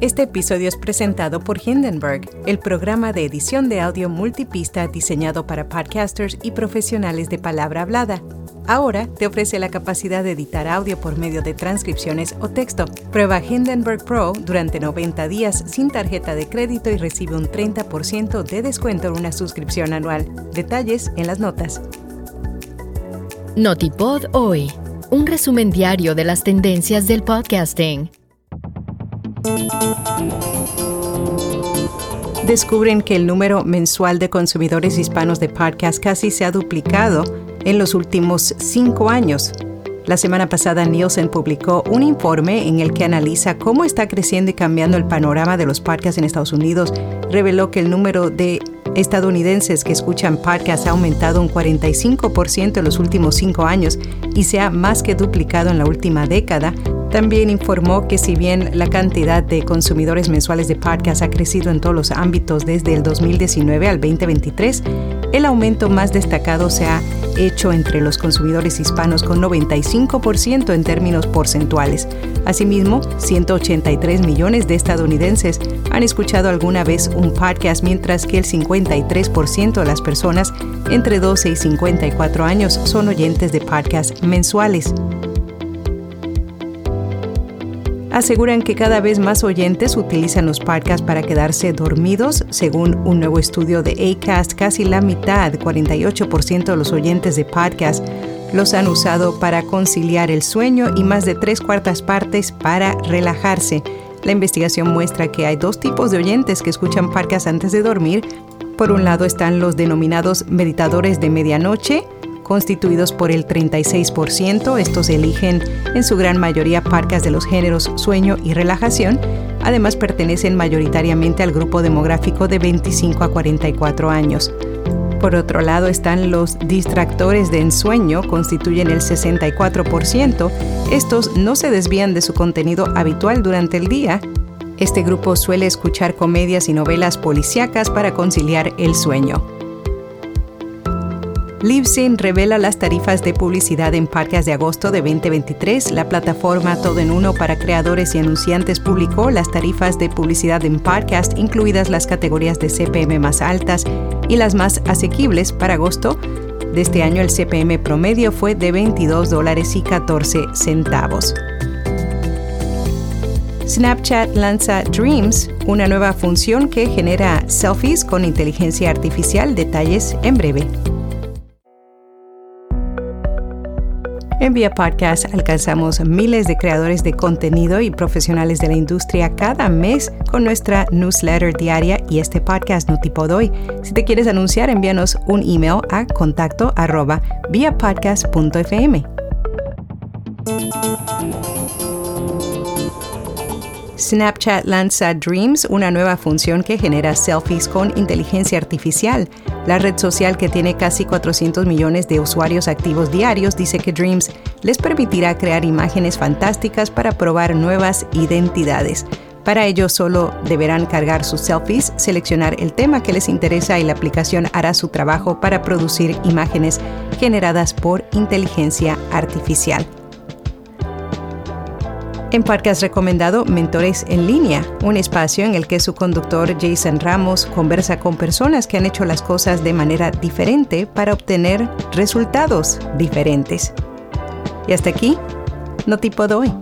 Este episodio es presentado por Hindenburg, el programa de edición de audio multipista diseñado para podcasters y profesionales de palabra hablada. Ahora te ofrece la capacidad de editar audio por medio de transcripciones o texto. Prueba Hindenburg Pro durante 90 días sin tarjeta de crédito y recibe un 30% de descuento en una suscripción anual. Detalles en las notas. Notipod hoy, un resumen diario de las tendencias del podcasting. Descubren que el número mensual de consumidores hispanos de podcast casi se ha duplicado en los últimos cinco años. La semana pasada Nielsen publicó un informe en el que analiza cómo está creciendo y cambiando el panorama de los podcasts en Estados Unidos. Reveló que el número de estadounidenses que escuchan podcasts ha aumentado un 45% en los últimos cinco años y se ha más que duplicado en la última década, también informó que si bien la cantidad de consumidores mensuales de podcasts ha crecido en todos los ámbitos desde el 2019 al 2023, el aumento más destacado se ha hecho entre los consumidores hispanos con 95% en términos porcentuales. Asimismo, 183 millones de estadounidenses han escuchado alguna vez un podcast, mientras que el 53% de las personas entre 12 y 54 años son oyentes de podcasts mensuales. Aseguran que cada vez más oyentes utilizan los podcasts para quedarse dormidos. Según un nuevo estudio de ACAST, casi la mitad, 48% de los oyentes de podcast los han usado para conciliar el sueño y más de tres cuartas partes para relajarse. La investigación muestra que hay dos tipos de oyentes que escuchan podcasts antes de dormir. Por un lado están los denominados meditadores de medianoche, constituidos por el 36%. Estos eligen en su gran mayoría parcas de los géneros sueño y relajación. Además pertenecen mayoritariamente al grupo demográfico de 25 a 44 años. Por otro lado están los distractores de ensueño, constituyen el 64%. Estos no se desvían de su contenido habitual durante el día. Este grupo suele escuchar comedias y novelas policíacas para conciliar el sueño. Libsyn revela las tarifas de publicidad en parques de agosto de 2023. La plataforma Todo en Uno para creadores y anunciantes publicó las tarifas de publicidad en podcast, incluidas las categorías de CPM más altas y las más asequibles para agosto. De este año el CPM promedio fue de 22 dólares y 14 centavos. Snapchat lanza Dreams, una nueva función que genera selfies con inteligencia artificial. Detalles en breve. En Vía Podcast alcanzamos miles de creadores de contenido y profesionales de la industria cada mes con nuestra newsletter diaria y este podcast no tipo doy. Si te quieres anunciar, envíanos un email a contacto arroba. Snapchat lanza Dreams, una nueva función que genera selfies con inteligencia artificial. La red social que tiene casi 400 millones de usuarios activos diarios dice que Dreams les permitirá crear imágenes fantásticas para probar nuevas identidades. Para ello solo deberán cargar sus selfies, seleccionar el tema que les interesa y la aplicación hará su trabajo para producir imágenes generadas por inteligencia artificial. En Podcast recomendado Mentores en línea, un espacio en el que su conductor Jason Ramos conversa con personas que han hecho las cosas de manera diferente para obtener resultados diferentes. Y hasta aquí, no tipo doy.